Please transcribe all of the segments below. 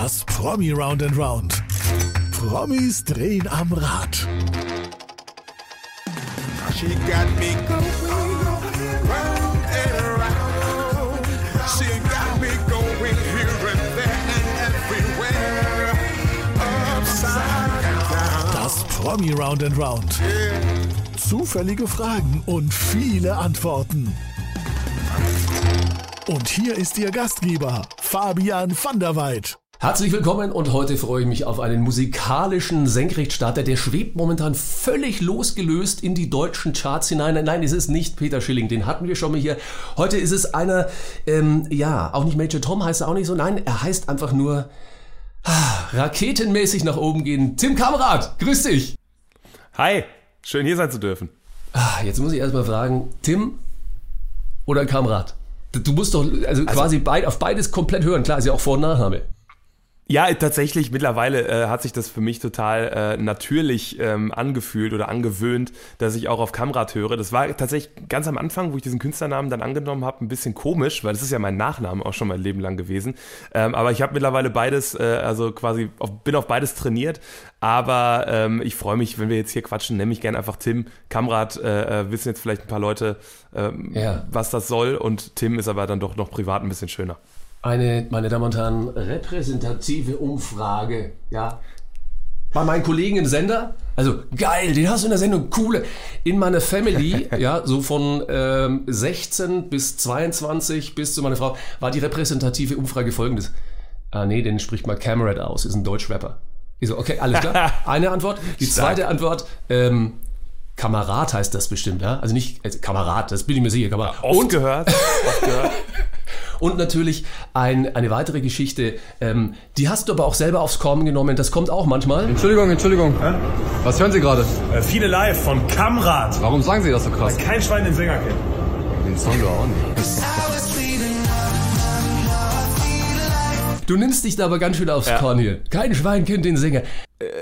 Das Promi Round and Round. Promis drehen am Rad. She got me going round and around. She got me going here and there and everywhere. Upside down. Das Promi Round and Round. Zufällige Fragen und viele Antworten. Und hier ist Ihr Gastgeber, Fabian van der Weid. Herzlich willkommen und heute freue ich mich auf einen musikalischen Senkrechtstarter, der schwebt momentan völlig losgelöst in die deutschen Charts hinein. Nein, es ist nicht Peter Schilling, den hatten wir schon mal hier. Heute ist es einer, ähm, ja, auch nicht Major Tom heißt er auch nicht so. Nein, er heißt einfach nur ah, raketenmäßig nach oben gehen. Tim Kamerad, grüß dich. Hi, schön hier sein zu dürfen. Ah, jetzt muss ich erstmal fragen, Tim oder Kamerad? Du musst doch also, quasi beid, auf beides komplett hören. Klar, ist ja auch Vor- und Nachname. Ja, tatsächlich, mittlerweile äh, hat sich das für mich total äh, natürlich ähm, angefühlt oder angewöhnt, dass ich auch auf Kamrat höre. Das war tatsächlich ganz am Anfang, wo ich diesen Künstlernamen dann angenommen habe, ein bisschen komisch, weil das ist ja mein Nachname auch schon mein Leben lang gewesen. Ähm, aber ich habe mittlerweile beides, äh, also quasi auf, bin auf beides trainiert. Aber ähm, ich freue mich, wenn wir jetzt hier quatschen, nenne mich gerne einfach Tim. Kamrat äh, äh, wissen jetzt vielleicht ein paar Leute, ähm, Ja. was das soll. Und Tim ist aber dann doch noch privat ein bisschen schöner. Eine, meine Damen und Herren, repräsentative Umfrage, ja. Bei meinen Kollegen im Sender, also geil, den hast du in der Sendung, coole. In meiner Family, ja, so von ähm, 16 bis 22 bis zu meiner Frau, war die repräsentative Umfrage folgendes. Ah nee, den spricht mal Camerad aus, ist ein Deutschrapper. Ich so, okay, alles klar. Eine Antwort. Die zweite Antwort, ähm, Kamerad heißt das bestimmt, ja? Also nicht also Kamerad, das bin ich mir sicher. Kamerad. Oft gehört, oft gehört. Und natürlich ein, eine weitere Geschichte, ähm, die hast du aber auch selber aufs Korn genommen, das kommt auch manchmal. Entschuldigung, Entschuldigung. Was hören Sie gerade? Äh, viele live von Kamrat. Warum sagen Sie das so krass? Kein Schwein den Sänger kennt. Den Song doch auch nicht. Du nimmst dich da aber ganz schön aufs Korn hier. Kein Schwein kennt den Sänger.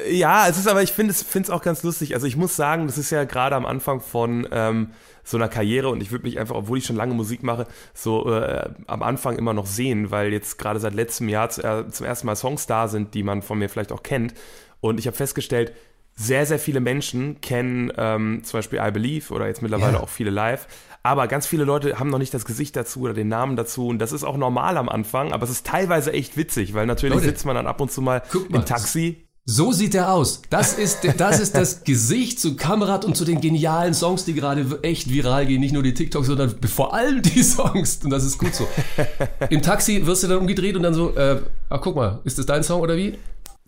Ja, es ist aber, ich finde es auch ganz lustig. Also ich muss sagen, das ist ja gerade am Anfang von ähm, so einer Karriere und ich würde mich einfach, obwohl ich schon lange Musik mache, so äh, am Anfang immer noch sehen, weil jetzt gerade seit letztem Jahr zu, äh, zum ersten Mal Songs da sind, die man von mir vielleicht auch kennt. Und ich habe festgestellt, sehr, sehr viele Menschen kennen ähm, zum Beispiel I Believe oder jetzt mittlerweile Ja. auch viele live. Aber ganz viele Leute haben noch nicht das Gesicht dazu oder den Namen dazu. Und das ist auch normal am Anfang, aber es ist teilweise echt witzig, weil natürlich Leute, sitzt man dann ab und zu mal mal. im Taxi So sieht er aus. Das ist, das ist das Gesicht zu Kamerad und zu den genialen Songs, die gerade echt viral gehen. Nicht nur die TikToks, sondern vor allem die Songs. Und das ist gut so. Im Taxi wirst du dann umgedreht und dann so, äh, ach guck mal, ist das dein Song oder wie?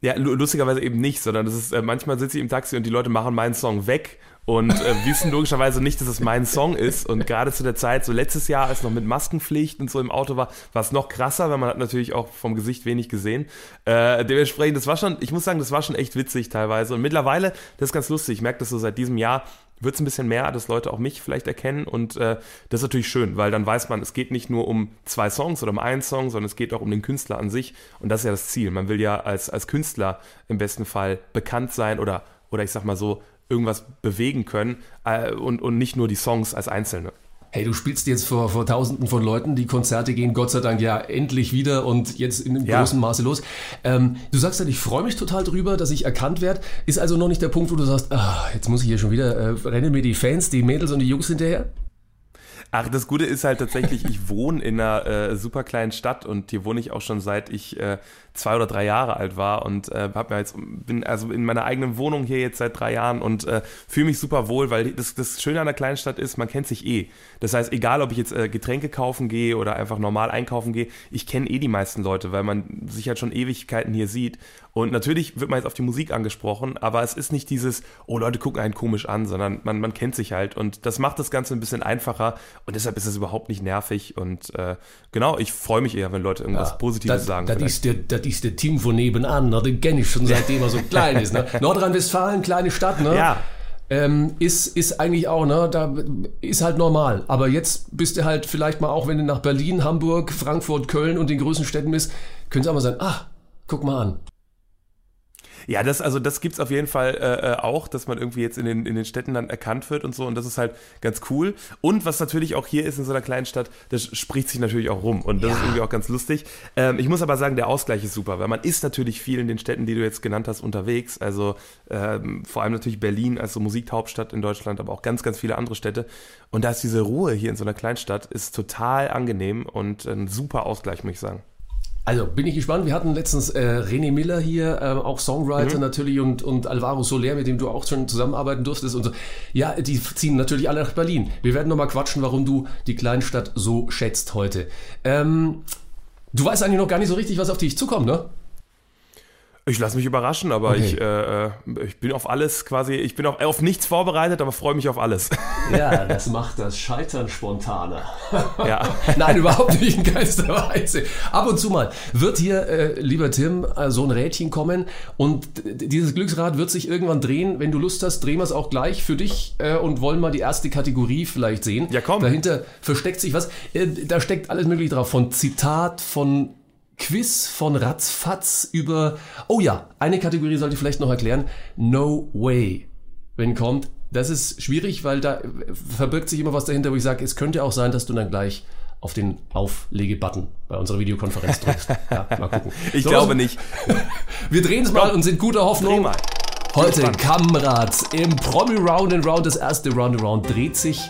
Ja, lu- lustigerweise eben nicht, sondern das ist, äh, manchmal sitze ich im Taxi und die Leute machen meinen Song weg und äh, wissen logischerweise nicht, dass es mein Song ist. Und gerade zu der Zeit, so letztes Jahr, als noch mit Maskenpflicht und so im Auto war, war es noch krasser, weil man hat natürlich auch vom Gesicht wenig gesehen. Äh, dementsprechend, das war schon, ich muss sagen, das war schon echt witzig teilweise. Und mittlerweile, das ist ganz lustig, ich merke das so seit diesem Jahr, wird es ein bisschen mehr, dass Leute auch mich vielleicht erkennen und äh, das ist natürlich schön, weil dann weiß man, es geht nicht nur um zwei Songs oder um einen Song, sondern es geht auch um den Künstler an sich und das ist ja das Ziel. Man will ja als, als Künstler im besten Fall bekannt sein oder, oder ich sag mal so, irgendwas bewegen können äh, und, und nicht nur die Songs als Einzelne. Hey, du spielst jetzt vor, vor Tausenden von Leuten, die Konzerte gehen Gott sei Dank ja endlich wieder und jetzt in Ja. großen Maße los. Ähm, du sagst ja, ich freue mich total drüber, dass ich erkannt werde. Ist also noch nicht der Punkt, wo du sagst, ah, jetzt muss ich hier schon wieder, äh, rennen mir die Fans, die Mädels und die Jungs hinterher? Ach, das Gute ist halt tatsächlich, ich wohne in einer äh, super kleinen Stadt und hier wohne ich auch schon seit ich äh, zwei oder drei Jahre alt war und äh, hab mir jetzt bin also in meiner eigenen Wohnung hier jetzt seit drei Jahren und äh, fühle mich super wohl, weil das, das Schöne an der kleinen Stadt ist, man kennt sich eh. Das heißt, egal ob ich jetzt äh, Getränke kaufen gehe oder einfach normal einkaufen gehe, ich kenne eh die meisten Leute, weil man sich halt schon Ewigkeiten hier sieht. Und natürlich wird man jetzt auf die Musik angesprochen, aber es ist nicht dieses, oh Leute gucken einen komisch an, sondern man, man kennt sich halt und das macht das Ganze ein bisschen einfacher und deshalb ist es überhaupt nicht nervig und äh, genau, ich freue mich eher, wenn Leute irgendwas Positives das, sagen. Das ist, das ist der Team von nebenan, ne? den kenne ich schon seitdem er so klein ist. Ne? Nordrhein-Westfalen, kleine Stadt, ne? Ja. Ähm, ist, ist eigentlich auch, ne, da ist halt normal. Aber jetzt bist du halt vielleicht mal auch, wenn du nach Berlin, Hamburg, Frankfurt, Köln und den größten Städten bist, können sie auch mal sagen, ah, guck mal an. Ja, das, also das gibt's auf jeden Fall äh, äh, auch, dass man irgendwie jetzt in den, in den Städten dann erkannt wird und so. Und das ist halt ganz cool. Und was natürlich auch hier ist in so einer kleinen Stadt, das spricht sich natürlich auch rum. Und das ist irgendwie auch ganz lustig. Ähm, ich muss aber sagen, der Ausgleich ist super, weil man ist natürlich viel in den Städten, die du jetzt genannt hast, unterwegs. Also ähm, vor allem natürlich Berlin als so Musikhauptstadt in Deutschland, aber auch ganz, ganz viele andere Städte. Und da ist diese Ruhe hier in so einer Kleinstadt, ist total angenehm und ein super Ausgleich, muss ich sagen. Also bin ich gespannt. Wir hatten letztens äh, René Miller hier, äh, auch Songwriter Mhm. natürlich und, und Alvaro Soler, mit dem du auch schon zusammenarbeiten durftest und so. Ja, die ziehen natürlich alle nach Berlin. Wir werden nochmal quatschen, warum du die Kleinstadt so schätzt heute. Ähm, du weißt eigentlich noch gar nicht so richtig, was auf dich zukommt, ne? Ich lasse mich überraschen, aber Okay. ich, äh, äh, ich bin auf alles quasi, ich bin auf, auf nichts vorbereitet, aber freue mich auf alles. Ja, das macht das Scheitern spontaner. ja. Nein, überhaupt nicht in keinster Weise. Ab und zu mal wird hier, äh, lieber Tim, äh, so ein Rädchen kommen und dieses Glücksrad wird sich irgendwann drehen. Wenn du Lust hast, drehen wir es auch gleich für dich äh, und wollen mal die erste Kategorie vielleicht sehen. Ja, komm. Dahinter versteckt sich was. Äh, da steckt alles mögliche drauf. Von Zitat, von Quiz, von Ratzfatz über... Oh ja, eine Kategorie sollte ich vielleicht noch erklären. No way. Wenn kommt, das ist schwierig, weil da verbirgt sich immer was dahinter, wo ich sage, es könnte auch sein, dass du dann gleich auf den Auflege-Button bei unserer Videokonferenz drückst. Ja, mal gucken. Ich So, glaube was- nicht. Wir drehen es mal und sind guter Hoffnung. Heute Kamrad im Promi Round and Round. Das erste Round and Round dreht sich.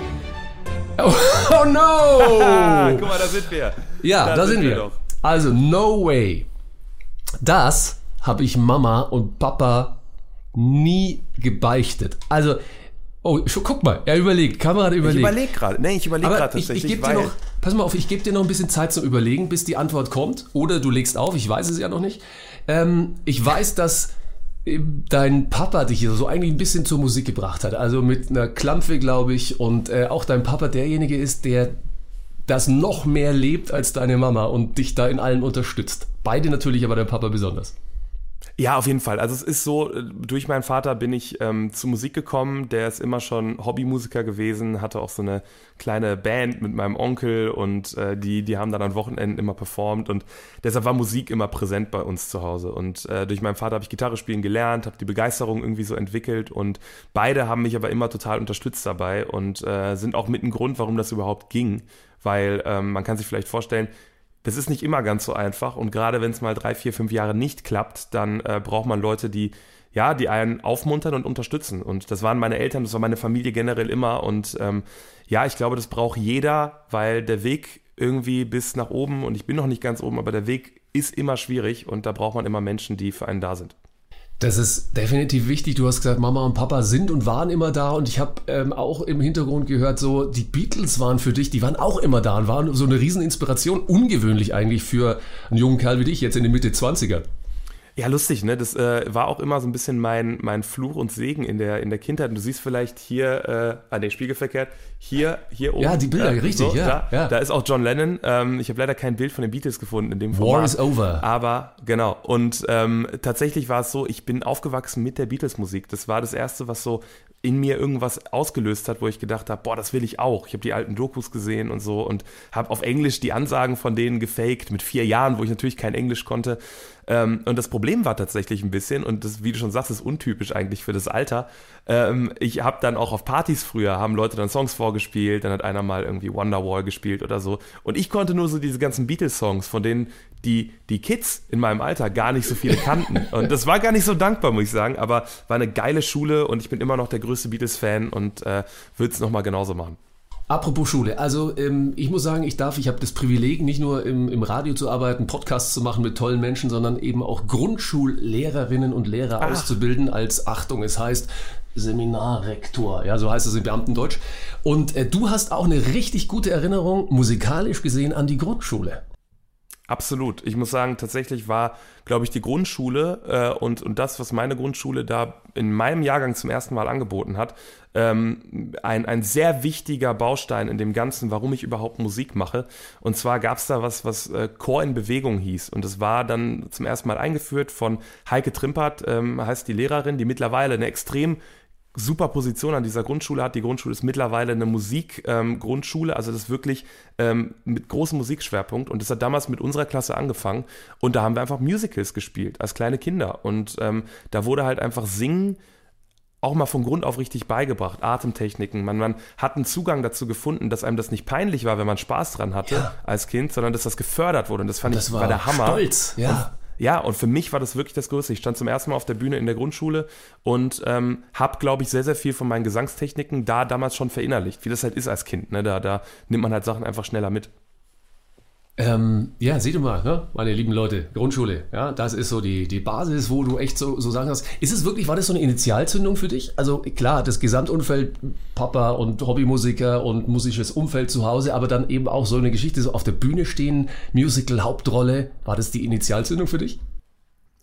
Oh, oh no! Guck mal, da sind wir. Ja, da, sind wir. doch. Also, no way. Das habe ich Mama und Papa nie gebeichtet. Also, oh, guck mal, er überlegt, Kamerad Ich überlegt. überlege gerade. Nee, ich überlege gerade ich, tatsächlich, ich gebe dir noch, pass mal auf, ich gebe dir noch ein bisschen Zeit zum Überlegen, bis die Antwort kommt. Oder du legst auf, ich weiß es ja noch nicht. Ähm, ich weiß, dass ähm, dein Papa dich hier so eigentlich ein bisschen zur Musik gebracht hat. Also mit einer Klampfe, glaube ich. Und äh, auch dein Papa derjenige ist, der das noch mehr lebt als deine Mama und dich da in allen unterstützt. Beide natürlich, aber dein Papa besonders. Ja, auf jeden Fall. Also es ist so, durch meinen Vater bin ich ähm, zu Musik gekommen. Der ist immer schon Hobbymusiker gewesen, hatte auch so eine kleine Band mit meinem Onkel und äh, die, die haben dann an Wochenenden immer performt und deshalb war Musik immer präsent bei uns zu Hause. Und äh, durch meinen Vater habe ich Gitarre spielen gelernt, habe die Begeisterung irgendwie so entwickelt und beide haben mich aber immer total unterstützt dabei und äh, sind auch mit ein Grund, warum das überhaupt ging. Weil ähm, man kann sich vielleicht vorstellen, das ist nicht immer ganz so einfach und gerade wenn es mal drei, vier, fünf Jahre nicht klappt, dann äh, braucht man Leute, die ja, die einen aufmuntern und unterstützen. Und das waren meine Eltern, das war meine Familie generell immer. Und ähm, ja, ich glaube, das braucht jeder, weil der Weg irgendwie bis nach oben, und ich bin noch nicht ganz oben, aber der Weg ist immer schwierig und da braucht man immer Menschen, die für einen da sind. Das ist definitiv wichtig. Du hast gesagt, Mama und Papa sind und waren immer da. Und ich habe ähm, auch im Hintergrund gehört, so die Beatles waren für dich, die waren auch immer da und waren so eine Rieseninspiration. Ungewöhnlich eigentlich für einen jungen Kerl wie dich, jetzt in den Mitte 20er. Ja, lustig, ne? Das äh, war auch immer so ein bisschen mein, mein Fluch und Segen in der, in der Kindheit. Und du siehst vielleicht hier, äh, ah, nee, spiegelverkehrt, hier, hier oben. Ja, die Bilder, richtig, ja, Da, ja. da ist auch John Lennon. Ähm, ich habe leider kein Bild von den Beatles gefunden in dem War Format. is over. Aber, genau. Und ähm, tatsächlich war es so, ich bin aufgewachsen mit der Beatles-Musik. Das war das Erste, was so in mir irgendwas ausgelöst hat, wo ich gedacht habe, boah, das will ich auch. Ich habe die alten Dokus gesehen und so und habe auf Englisch die Ansagen von denen gefaked mit vier Jahren, wo ich natürlich kein Englisch konnte. Ähm, und das Problem war tatsächlich ein bisschen, und das, wie du schon sagst, ist untypisch eigentlich für das Alter. Ähm, ich habe dann auch auf Partys früher, haben Leute dann Songs vorgespielt, dann hat einer mal irgendwie Wonderwall gespielt oder so. Und ich konnte nur so diese ganzen Beatles-Songs, von denen die, die Kids in meinem Alter gar nicht so viele kannten. Und das war gar nicht so dankbar, muss ich sagen, aber war eine geile Schule und ich bin immer noch der größte Beatles-Fan und äh, würde es nochmal genauso machen. Apropos Schule, also ähm, ich muss sagen, ich darf, ich habe das Privileg, nicht nur im, im Radio zu arbeiten, Podcasts zu machen mit tollen Menschen, sondern eben auch Grundschullehrerinnen und Lehrer auszubilden als, Achtung, es heißt Seminarrektor, ja, so heißt es im Beamtendeutsch. Und äh, du hast auch eine richtig gute Erinnerung, musikalisch gesehen, an die Grundschule. Absolut. Ich muss sagen, tatsächlich war, glaube ich, die Grundschule äh, und, und das, was meine Grundschule da in meinem Jahrgang zum ersten Mal angeboten hat, ähm, ein, ein sehr wichtiger Baustein in dem Ganzen, warum ich überhaupt Musik mache. Und zwar gab es da was, was äh, Chor in Bewegung hieß. Und das war dann zum ersten Mal eingeführt von Heike Trimpert, ähm, heißt die Lehrerin, die mittlerweile eine extrem super Position an dieser Grundschule hat. Die Grundschule ist mittlerweile eine Musikgrundschule, ähm, also das ist wirklich ähm, mit großem Musikschwerpunkt. Und das hat damals mit unserer Klasse angefangen. Und da haben wir einfach Musicals gespielt als kleine Kinder. Und ähm, da wurde halt einfach Singen auch mal von Grund auf richtig beigebracht, Atemtechniken. Man, man hat einen Zugang dazu gefunden, dass einem das nicht peinlich war, wenn man Spaß dran hatte Ja. als Kind, sondern dass das gefördert wurde. Und das fand Das ich war war der Hammer. stolz, ja. Ja, und für mich war das wirklich das Größte. Ich stand zum ersten Mal auf der Bühne in der Grundschule und ähm, habe, glaube ich, sehr, sehr viel von meinen Gesangstechniken da damals schon verinnerlicht, wie das halt ist als Kind. Ne? Da, da nimmt man halt Sachen einfach schneller mit. Ähm, ja, seht ihr mal, ne? meine lieben Leute, Grundschule, ja, das ist so die, die Basis, wo du echt so, so sagen hast. Ist es wirklich, war das so eine Initialzündung für dich? Also klar, das Gesamtumfeld, Papa und Hobbymusiker und musisches Umfeld zu Hause, aber dann eben auch so eine Geschichte, so auf der Bühne stehen, Musical, Hauptrolle. War das die Initialzündung für dich?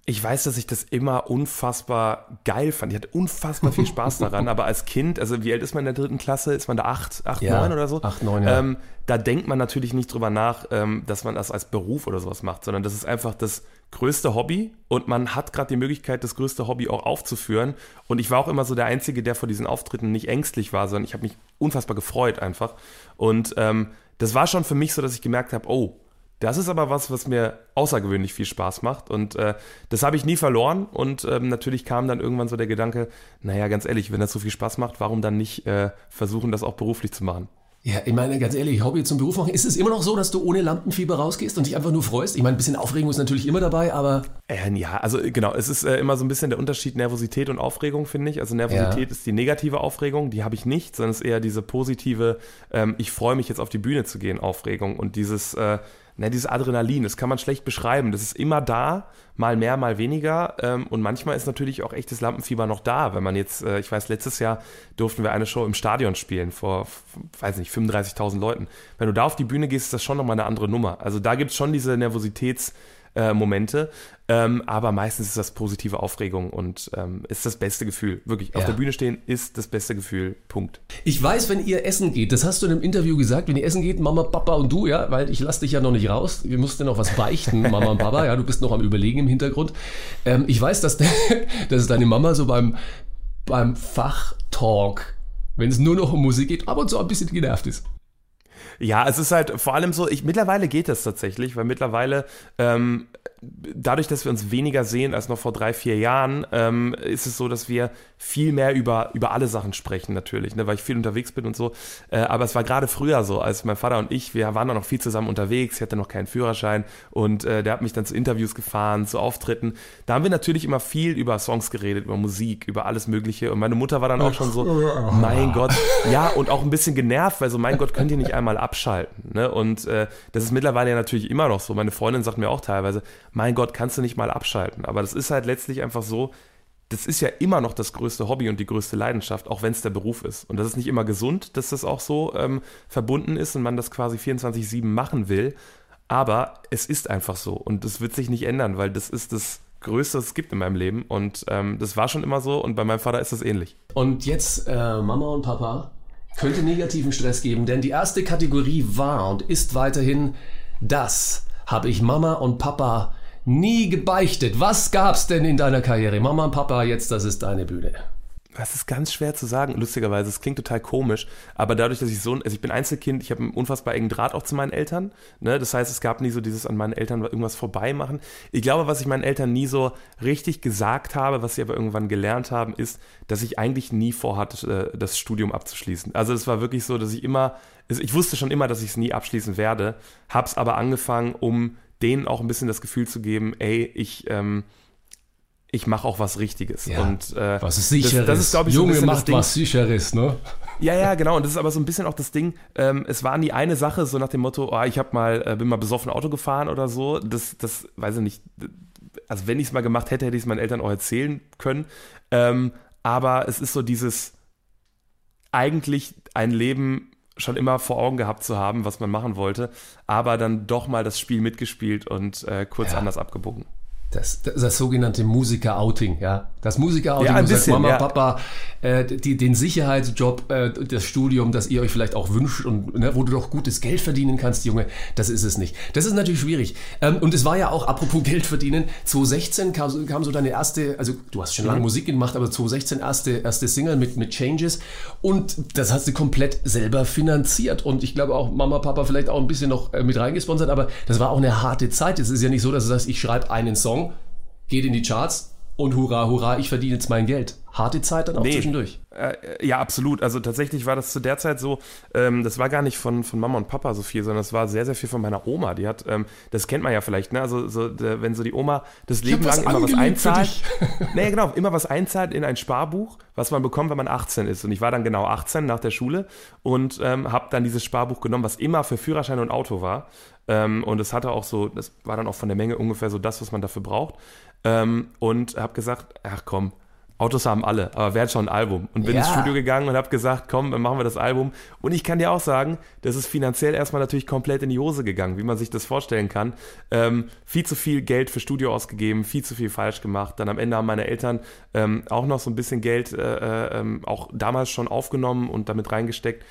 Ich weiß, dass ich das immer unfassbar geil fand. Ich hatte unfassbar viel Spaß daran, aber als Kind, also wie alt ist man in der dritten Klasse? Ist man da acht, acht, Ja, neun oder so? acht, neun, ja. Ähm, da denkt man natürlich nicht drüber nach, ähm, dass man das als Beruf oder sowas macht, sondern das ist einfach das größte Hobby und man hat gerade die Möglichkeit, das größte Hobby auch aufzuführen. Und ich war auch immer so der Einzige, der vor diesen Auftritten nicht ängstlich war, sondern ich habe mich unfassbar gefreut einfach. Und ähm, das war schon für mich so, dass ich gemerkt habe, oh, das ist aber was, was mir außergewöhnlich viel Spaß macht. Und äh, das habe ich nie verloren. Und ähm, natürlich kam dann irgendwann so der Gedanke, naja, ganz ehrlich, wenn das so viel Spaß macht, warum dann nicht äh, versuchen, das auch beruflich zu machen? Ja, ich meine, ganz ehrlich, Hobby zum Beruf machen. Ist es immer noch so, dass du ohne Lampenfieber rausgehst und dich einfach nur freust? Ich meine, ein bisschen Aufregung ist natürlich immer dabei, aber Äh, ja, also äh, genau, es ist äh, immer so ein bisschen der Unterschied Nervosität und Aufregung, finde ich. Also Nervosität Ja. ist die negative Aufregung, die habe ich nicht, sondern es ist eher diese positive, ähm, ich freue mich jetzt auf die Bühne zu gehen, Aufregung. Und dieses, äh, na, dieses Adrenalin, das kann man schlecht beschreiben. Das ist immer da, mal mehr, mal weniger. Ähm, und manchmal ist natürlich auch echtes Lampenfieber noch da. Wenn man jetzt, äh, ich weiß, letztes Jahr durften wir eine Show im Stadion spielen vor, weiß nicht, 35.000 Leuten. Wenn du da auf die Bühne gehst, ist das schon nochmal eine andere Nummer. Also da gibt es schon diese Nervositäts- äh, Momente. Ähm, aber meistens ist das positive Aufregung und ähm, ist das beste Gefühl. Wirklich, auf Ja. der Bühne stehen ist das beste Gefühl. Punkt. Ich weiß, wenn ihr essen geht, das hast du in einem Interview gesagt, wenn ihr essen geht, Mama, Papa und du, ja, weil ich lasse dich ja noch nicht raus. Wir mussten noch was beichten, Mama und Papa, ja, du bist noch am Überlegen im Hintergrund. Ähm, ich weiß, dass, de, dass deine Mama so beim, beim Fachtalk, wenn es nur noch um Musik geht, ab und zu ein bisschen genervt ist. Ja, es ist halt vor allem so, ich, mittlerweile geht das tatsächlich, weil mittlerweile, ähm, dadurch, dass wir uns weniger sehen als noch vor drei, vier Jahren, ähm, ist es so, dass wir viel mehr über, über alle Sachen sprechen natürlich, ne, weil ich viel unterwegs bin und so. Äh, aber es war gerade früher so, als mein Vater und ich, wir waren dann noch viel zusammen unterwegs, ich hatte noch keinen Führerschein und äh, der hat mich dann zu Interviews gefahren, zu Auftritten. Da haben wir natürlich immer viel über Songs geredet, über Musik, über alles Mögliche und meine Mutter war dann auch schon so, mein Gott, ja, und auch ein bisschen genervt, weil so, mein Gott, könnt ihr nicht einmal abschalten. Ne? Und äh, das ist mittlerweile ja natürlich immer noch so. Meine Freundin sagt mir auch teilweise, mein Gott, kannst du nicht mal abschalten. Aber das ist halt letztlich einfach so, das ist ja immer noch das größte Hobby und die größte Leidenschaft, auch wenn es der Beruf ist. Und das ist nicht immer gesund, dass das auch so ähm, verbunden ist und man das quasi 24-7 machen will. Aber es ist einfach so und das wird sich nicht ändern, weil das ist das Größte, was es gibt in meinem Leben. Und ähm, das war schon immer so und bei meinem Vater ist das ähnlich. Und jetzt, äh, Mama und Papa, könnte negativen Stress geben, denn die erste Kategorie war und ist weiterhin, das habe ich Mama und Papa nie gebeichtet. Was gab's denn in deiner Karriere? Mama und Papa, jetzt, das ist deine Bühne. Das ist ganz schwer zu sagen, lustigerweise. Es klingt total komisch, aber dadurch, dass ich so, also ich bin Einzelkind, ich habe einen unfassbar engen Draht auch zu meinen Eltern. Ne? Das heißt, es gab nie so dieses an meinen Eltern irgendwas vorbeimachen. Ich glaube, was ich meinen Eltern nie so richtig gesagt habe, was sie aber irgendwann gelernt haben, ist, dass ich eigentlich nie vorhatte, äh, das Studium abzuschließen. Also es war wirklich so, dass ich immer, also ich wusste schon immer, dass ich es nie abschließen werde, hab's aber angefangen, um denen auch ein bisschen das Gefühl zu geben, ey, ich, ähm, ich mache auch was Richtiges. Ja, und, äh, Was ist sicheres? Das, das ist, glaube ich, so ein Junge macht was sicheres, ne? Ja, ja, genau. Und das ist aber so ein bisschen auch das Ding. Ähm, es war nie eine Sache, so nach dem Motto, oh, ich habe mal, äh, bin mal besoffen Auto gefahren oder so. Das, das, weiß ich nicht. Also wenn ich es mal gemacht hätte, hätte ich es meinen Eltern auch erzählen können. Ähm, aber es ist so dieses eigentlich ein Leben schon immer vor Augen gehabt zu haben, was man machen wollte, aber dann doch mal das Spiel mitgespielt und äh, kurz Ja. anders abgebogen. Das, das, das sogenannte Musiker-Outing, ja. Das Musiker-Outing, Ja, bisschen, Mama, ja. Papa, äh, die, den Sicherheitsjob, äh, das Studium, das ihr euch vielleicht auch wünscht und ne, wo du doch gutes Geld verdienen kannst, Junge, das ist es nicht. Das ist natürlich schwierig. Ähm, und es war ja auch, apropos Geld verdienen, 2016 kam, so- kam so deine erste, also du hast schon lange Musik gemacht, aber 2016 erste, erste Single mit, mit Changes und das hast du komplett selber finanziert und ich glaube auch Mama, Papa vielleicht auch ein bisschen noch äh, mit reingesponsert, aber das war auch eine harte Zeit. Es ist ja nicht so, dass du sagst, ich schreibe einen Song, geht in die Charts und hurra, hurra, ich verdiene jetzt mein Geld. Harte Zeit dann auch Nee. zwischendurch. Äh, ja, absolut. Also tatsächlich war das zu der Zeit so, ähm, das war gar nicht von, von Mama und Papa so viel, sondern es war sehr, sehr viel von meiner Oma. Die hat, ähm, das kennt man ja vielleicht, ne? Also so, der, wenn so die Oma das Leben lang immer was einzahlt. nee, genau, immer was einzahlt in ein Sparbuch, was man bekommt, wenn man 18 ist. Und ich war dann genau 18 nach der Schule und ähm, habe dann dieses Sparbuch genommen, was immer für Führerschein und Auto war. Ähm, und es hatte auch so, das war dann auch von der Menge ungefähr so das, was man dafür braucht. Ähm, und habe gesagt, ach komm, Autos haben alle, aber wer hat schon ein Album? Und bin Ja. ins Studio gegangen und habe gesagt, komm, dann machen wir das Album. Und ich kann dir auch sagen, das ist finanziell erstmal natürlich komplett in die Hose gegangen, wie man sich das vorstellen kann. Ähm, viel zu viel Geld für Studio ausgegeben, viel zu viel falsch gemacht. Dann am Ende haben meine Eltern ähm, auch noch so ein bisschen Geld äh, äh, ähm, auch damals schon aufgenommen und damit reingesteckt.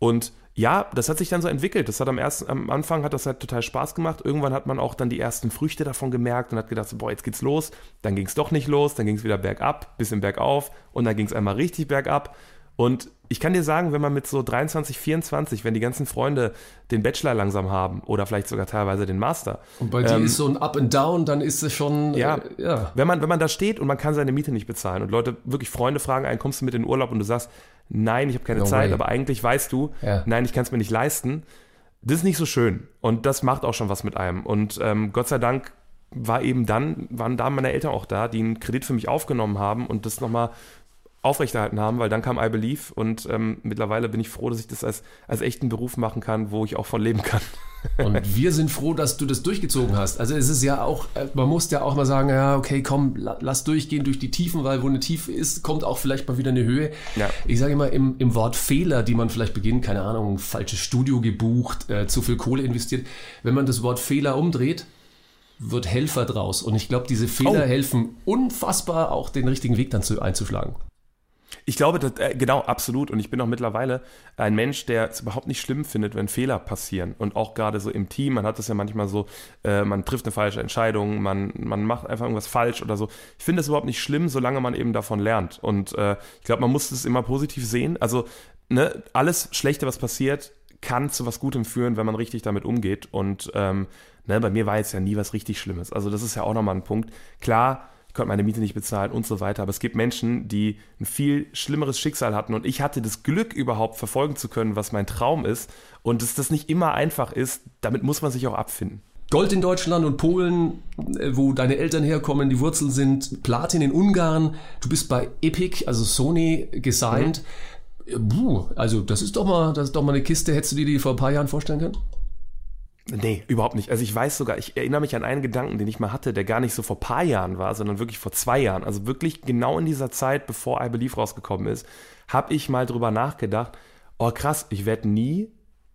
Und ja, das hat sich dann so entwickelt. Das hat am ersten, am Anfang hat das halt total Spaß gemacht. Irgendwann hat man auch dann die ersten Früchte davon gemerkt und hat gedacht, boah, jetzt geht's los. Dann ging es doch nicht los, dann ging es wieder bergab, bisschen bergauf und dann ging es einmal richtig bergab. Und ich kann dir sagen, wenn man mit so 23, 24, wenn die ganzen Freunde den Bachelor langsam haben oder vielleicht sogar teilweise den Master, Und bei dir Ähm, ist so ein Up and Down, dann ist es schon, ja. äh, ja. Wenn man, wenn man da steht und man kann seine Miete nicht bezahlen und Leute, wirklich Freunde fragen einen, kommst du mit in den Urlaub und du sagst, nein, ich habe keine No Zeit, way. aber eigentlich weißt du, Ja. nein, ich kann es mir nicht leisten. Das ist nicht so schön und das macht auch schon was mit einem. Und ähm, Gott sei Dank war eben dann, waren da meine Eltern auch da, die einen Kredit für mich aufgenommen haben und das nochmal aufrechterhalten haben, weil dann kam I Believe und ähm, mittlerweile bin ich froh, dass ich das als, als echten Beruf machen kann, wo ich auch von leben kann. Und wir sind froh, dass du das durchgezogen hast. Also es ist ja auch, äh, man muss ja auch mal sagen, ja, okay, komm, la- lass durchgehen durch die Tiefen, weil wo eine Tiefe ist, kommt auch vielleicht mal wieder eine Höhe. Ja. Ich sage immer, im, im Wort Fehler, die man vielleicht beginnt, keine Ahnung, falsches Studio gebucht, äh, zu viel Kohle investiert, wenn man das Wort Fehler umdreht, wird Helfer draus. Und ich glaube, diese Fehler Oh. helfen unfassbar, auch den richtigen Weg dann zu, einzuschlagen. Ich glaube, das, äh, genau, absolut. Und ich bin auch mittlerweile ein Mensch, der es überhaupt nicht schlimm findet, wenn Fehler passieren. Und auch gerade so im Team, man hat das ja manchmal so, äh, man trifft eine falsche Entscheidung, man, man macht einfach irgendwas falsch oder so. Ich finde es überhaupt nicht schlimm, solange man eben davon lernt. Und äh, ich glaube, man muss es immer positiv sehen. Also, ne, alles Schlechte, was passiert, kann zu was Gutem führen, wenn man richtig damit umgeht. Und ähm, ne, bei mir war jetzt ja nie was richtig Schlimmes. Also das ist ja auch nochmal ein Punkt. Klar, ich konnte meine Miete nicht bezahlen und so weiter. Aber es gibt Menschen, die ein viel schlimmeres Schicksal hatten und ich hatte das Glück überhaupt verfolgen zu können, was mein Traum ist. Und dass das nicht immer einfach ist, damit muss man sich auch abfinden. Gold in Deutschland und Polen, äh, wo deine Eltern herkommen, die Wurzeln sind Platin in Ungarn. Du bist bei Epic, also Sony, gesigned. Äh, Puh, also das ist doch mal, das ist doch mal eine Kiste. Hättest du dir die vor ein paar Jahren vorstellen können? Nee, überhaupt nicht. Also ich weiß sogar, ich erinnere mich an einen Gedanken, den ich mal hatte, der gar nicht so vor ein paar Jahren war, sondern wirklich vor zwei Jahren. Also wirklich genau in dieser Zeit, bevor I Believe rausgekommen ist, habe ich mal drüber nachgedacht, oh krass, ich werde nie,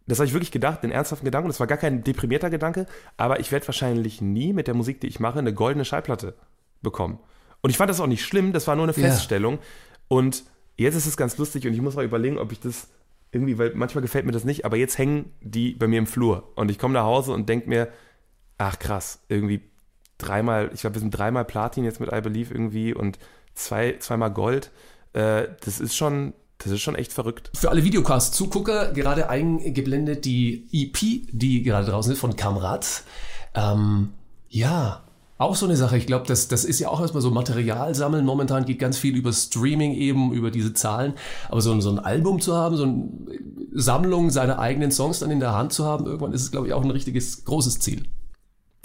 das habe ich wirklich gedacht, den ernsthaften Gedanken, das war gar kein deprimierter Gedanke, aber ich werde wahrscheinlich nie mit der Musik, die ich mache, eine goldene Schallplatte bekommen. Und ich fand das auch nicht schlimm, das war nur eine. Feststellung. Und jetzt ist es ganz lustig und ich muss mal überlegen, ob ich das irgendwie, weil manchmal gefällt mir das nicht, aber jetzt hängen die bei mir im Flur und ich komme nach Hause und denke mir, ach krass, irgendwie dreimal, ich glaube, wir sind dreimal Platin jetzt mit I Believe irgendwie und zwei, zweimal Gold. Äh, das ist schon, das ist schon echt verrückt. Für alle Videocast-Zugucker gerade eingeblendet die EP, die gerade draußen ist von Kamrat. Ähm, ja, auch so eine Sache. Ich glaube, das, das ist ja auch erstmal so Material sammeln. Momentan geht ganz viel über Streaming eben, über diese Zahlen. Aber so, ein- so ein Album zu haben, so eine Sammlung seiner eigenen Songs dann in der Hand zu haben, irgendwann ist es, glaube ich, auch ein richtiges, großes Ziel.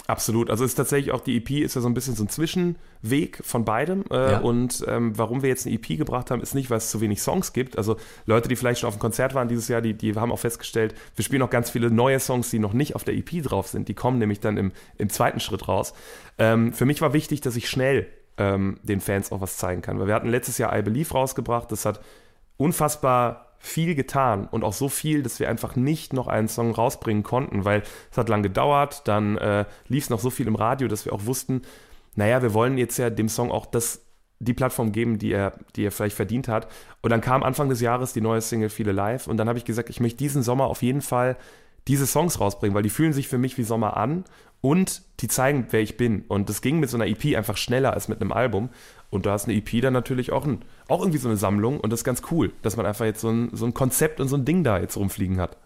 Absolut. Also ist tatsächlich auch die EP ist ja so ein bisschen so ein Zwischenweg von beidem. Äh, Ja. Und ähm, warum wir jetzt eine EP gebracht haben, ist nicht, weil es zu wenig Songs gibt. Also Leute, die vielleicht schon auf dem Konzert waren dieses Jahr, die, die haben auch festgestellt, wir spielen auch ganz viele neue Songs, die noch nicht auf der EP drauf sind. Die kommen nämlich dann im, im zweiten Schritt raus. Ähm, für mich war wichtig, dass ich schnell ähm, den Fans auch was zeigen kann. Weil wir hatten letztes Jahr I Believe rausgebracht. Das hat unfassbar viel getan und auch so viel, dass wir einfach nicht noch einen Song rausbringen konnten, weil es hat lang gedauert, dann äh, lief es noch so viel im Radio, dass wir auch wussten, naja, wir wollen jetzt ja dem Song auch das, die Plattform geben, die er, die er vielleicht verdient hat. Und dann kam Anfang des Jahres die neue Single Viele Live und dann habe ich gesagt, ich möchte diesen Sommer auf jeden Fall diese Songs rausbringen, weil die fühlen sich für mich wie Sommer an und die zeigen, wer ich bin. Und das ging mit so einer EP einfach schneller als mit einem Album. Und da ist eine EP dann natürlich auch, ein, auch irgendwie so eine Sammlung und das ist ganz cool, dass man einfach jetzt so ein, so ein Konzept und so ein Ding da jetzt rumfliegen hat.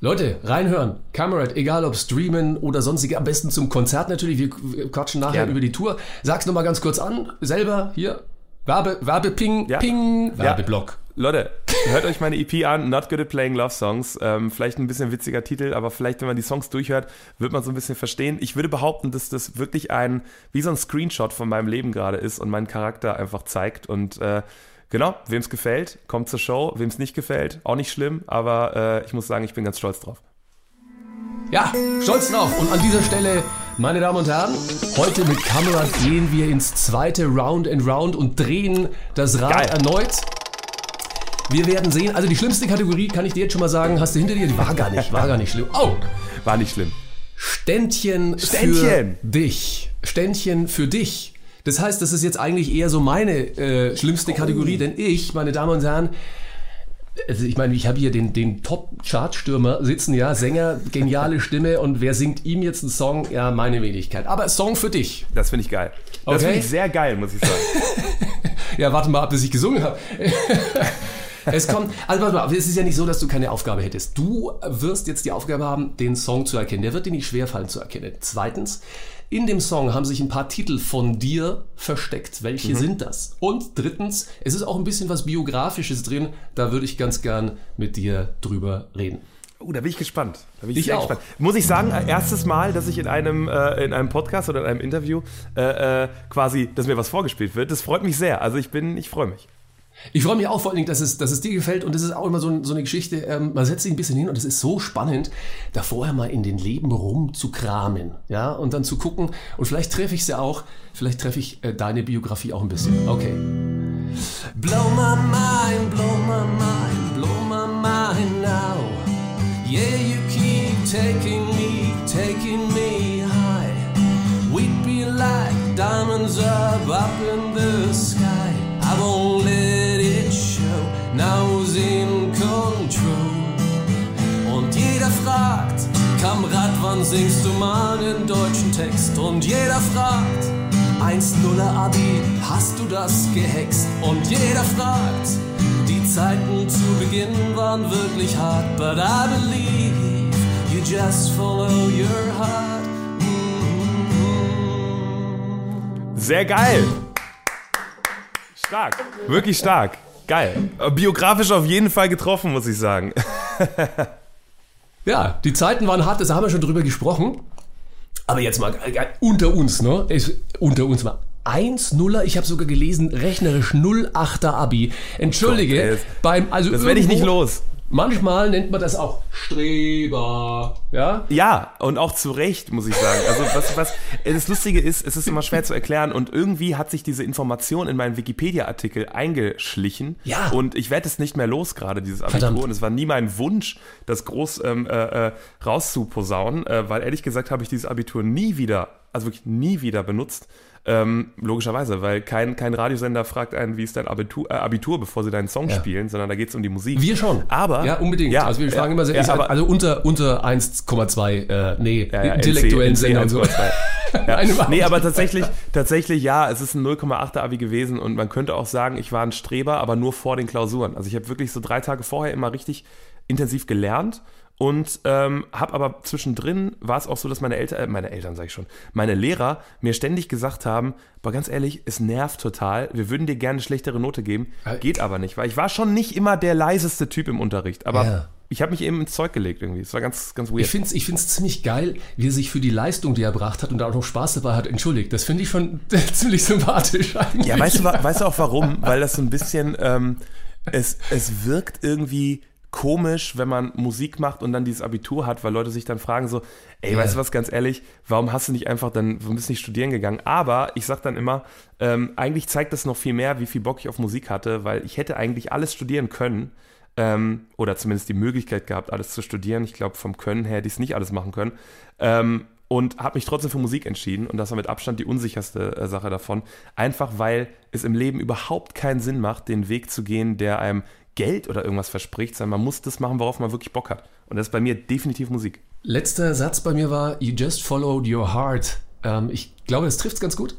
Leute, reinhören. Kamerad, egal ob streamen oder sonstige, am besten zum Konzert natürlich. Wir quatschen nachher Gerne. über die Tour. Sag's nochmal ganz kurz an. Selber hier. Werbe, Werbeping, Ja. Ping, Ja. Leute, hört euch meine EP an, Not Good at Playing Love Songs. Ähm, vielleicht ein bisschen witziger Titel, aber vielleicht, wenn man die Songs durchhört, wird man so ein bisschen verstehen. Ich würde behaupten, dass das wirklich ein, wie so ein Screenshot von meinem Leben gerade ist und meinen Charakter einfach zeigt. Und äh, genau, wem es gefällt, kommt zur Show. Wem es nicht gefällt, auch nicht schlimm, aber äh, ich muss sagen, ich bin ganz stolz drauf. Ja, stolz drauf. Und an dieser Stelle, meine Damen und Herren, heute mit Kamerad gehen wir ins zweite Round and Round und drehen das Rad Geil. erneut. Wir werden sehen, also die schlimmste Kategorie, kann ich dir jetzt schon mal sagen, hast du hinter dir, die war gar nicht, war gar nicht schlimm. Oh, War nicht schlimm. Ständchen, Ständchen. für dich. Ständchen für dich. Das heißt, das ist jetzt eigentlich eher so meine äh, schlimmste Kategorie, denn ich, meine Damen und Herren, also ich meine, ich habe hier den, den Top-Chart-Stürmer sitzen, ja, Sänger, geniale Stimme und wer singt ihm jetzt einen Song? Ja, meine Wenigkeit. Aber Song für dich. Das finde ich geil. Das Okay. finde ich sehr geil, muss ich sagen. Ja, warte mal ab, bis ich gesungen habe. Es kommt, also warte mal, es ist ja nicht so, dass du keine Aufgabe hättest. Du wirst jetzt die Aufgabe haben, den Song zu erkennen. Der wird dir nicht schwerfallen zu erkennen. Zweitens, in dem Song haben sich ein paar Titel von dir versteckt. Welche sind das? Und drittens, es ist auch ein bisschen was Biografisches drin. Da würde ich ganz gern mit dir drüber reden. Oh, da bin ich gespannt. Da bin ich, Ich sehr auch. gespannt. Muss ich sagen, äh, erstes Mal, dass ich in einem, äh, in einem Podcast oder in einem Interview äh, äh, quasi, dass mir was vorgespielt wird. Das freut mich sehr. Also ich bin, ich freue mich. Ich freue mich auch vor allen Dingen, dass es, dass es dir gefällt und es ist auch immer so, so eine Geschichte, ähm, man setzt sich ein bisschen hin und es ist so spannend, da vorher mal in den Leben rumzukramen, ja, und dann zu gucken und vielleicht treffe ich sie auch, vielleicht treffe ich äh, deine Biografie auch ein bisschen. Okay. Blow my mind, blow my mind, blow my mind now. Yeah, you keep taking wann singst du mal einen deutschen Text? Und jeder fragt, 1-0er Abi, hast du das gehext? Und jeder fragt, die Zeiten zu Beginn waren wirklich hart, but I believe you just follow your heart. Mm-hmm. Sehr geil. Stark. Wirklich stark. Geil. Äh, Biografisch auf jeden Fall getroffen, muss ich sagen. Ja, die Zeiten waren hart, das haben wir schon drüber gesprochen. Aber jetzt mal äh, äh, unter uns, ne? Ich, unter uns mal. 1-0er, ich habe sogar gelesen, rechnerisch 0-8er Abi. Entschuldige, Gott, ey, das- beim, also Das werde ich nicht los. Manchmal nennt man das auch Streber, ja? Ja, und auch zu Recht, muss ich sagen. Also was, was das Lustige ist, es ist immer schwer zu erklären und irgendwie hat sich diese Information in meinen Wikipedia-Artikel eingeschlichen. Ja. Und ich werde es nicht mehr los, gerade dieses Abitur. Verdammt. Und es war nie mein Wunsch, das groß ähm, äh, äh, rauszuposaunen, äh, weil ehrlich gesagt habe ich dieses Abitur nie wieder, also wirklich nie wieder benutzt. Ähm, logischerweise, weil kein, kein Radiosender fragt einen, wie ist dein Abitur, äh, Abitur bevor sie deinen Song Ja. spielen, sondern da geht es um die Musik. Wir schon. Aber Ja, unbedingt. Ja, also wir fragen ja, immer sehr, ja, aber, also unter, unter 1,2, äh, nee, intellektuellen NC, Sendern so. 1,2. Ja. Nee, aber tatsächlich, tatsächlich ja, es ist ein 0,8er Abi gewesen und man könnte auch sagen, ich war ein Streber, aber nur vor den Klausuren. Also ich habe wirklich so drei Tage vorher immer richtig intensiv gelernt und ähm, habe aber zwischendrin war es auch so, dass meine Eltern, äh, meine Eltern sage ich schon, meine Lehrer mir ständig gesagt haben, aber ganz ehrlich, es nervt total, wir würden dir gerne eine schlechtere Note geben, Äh. geht aber nicht, weil ich war schon nicht immer der leiseste Typ im Unterricht, aber Ja. ich habe mich eben ins Zeug gelegt irgendwie. Es war ganz, ganz weird. Ich finde es ich find's ziemlich geil, wie er sich für die Leistung, die er erbracht hat und da auch noch Spaß dabei hat, entschuldigt. Das finde ich schon ziemlich sympathisch eigentlich. Ja, weißt du, weißt du auch warum? Weil das so ein bisschen, ähm, es, es wirkt irgendwie komisch, wenn man Musik macht und dann dieses Abitur hat, weil Leute sich dann fragen so, ey, Ja. weißt du was, ganz ehrlich, warum hast du nicht einfach dann, warum bist du nicht studieren gegangen? Aber ich sag dann immer, ähm, eigentlich zeigt das noch viel mehr, wie viel Bock ich auf Musik hatte, weil ich hätte eigentlich alles studieren können, ähm, oder zumindest die Möglichkeit gehabt, alles zu studieren. Ich glaube, vom Können her hätte ich es nicht alles machen können. Ähm, und habe mich trotzdem für Musik entschieden und das war mit Abstand die unsicherste äh, Sache davon. Einfach weil es im Leben überhaupt keinen Sinn macht, den Weg zu gehen, der einem Geld oder irgendwas verspricht, sondern man muss das machen, worauf man wirklich Bock hat. Und das ist bei mir definitiv Musik. Letzter Satz bei mir war, you just followed your heart. Ähm, ich glaube, das trifft es ganz gut.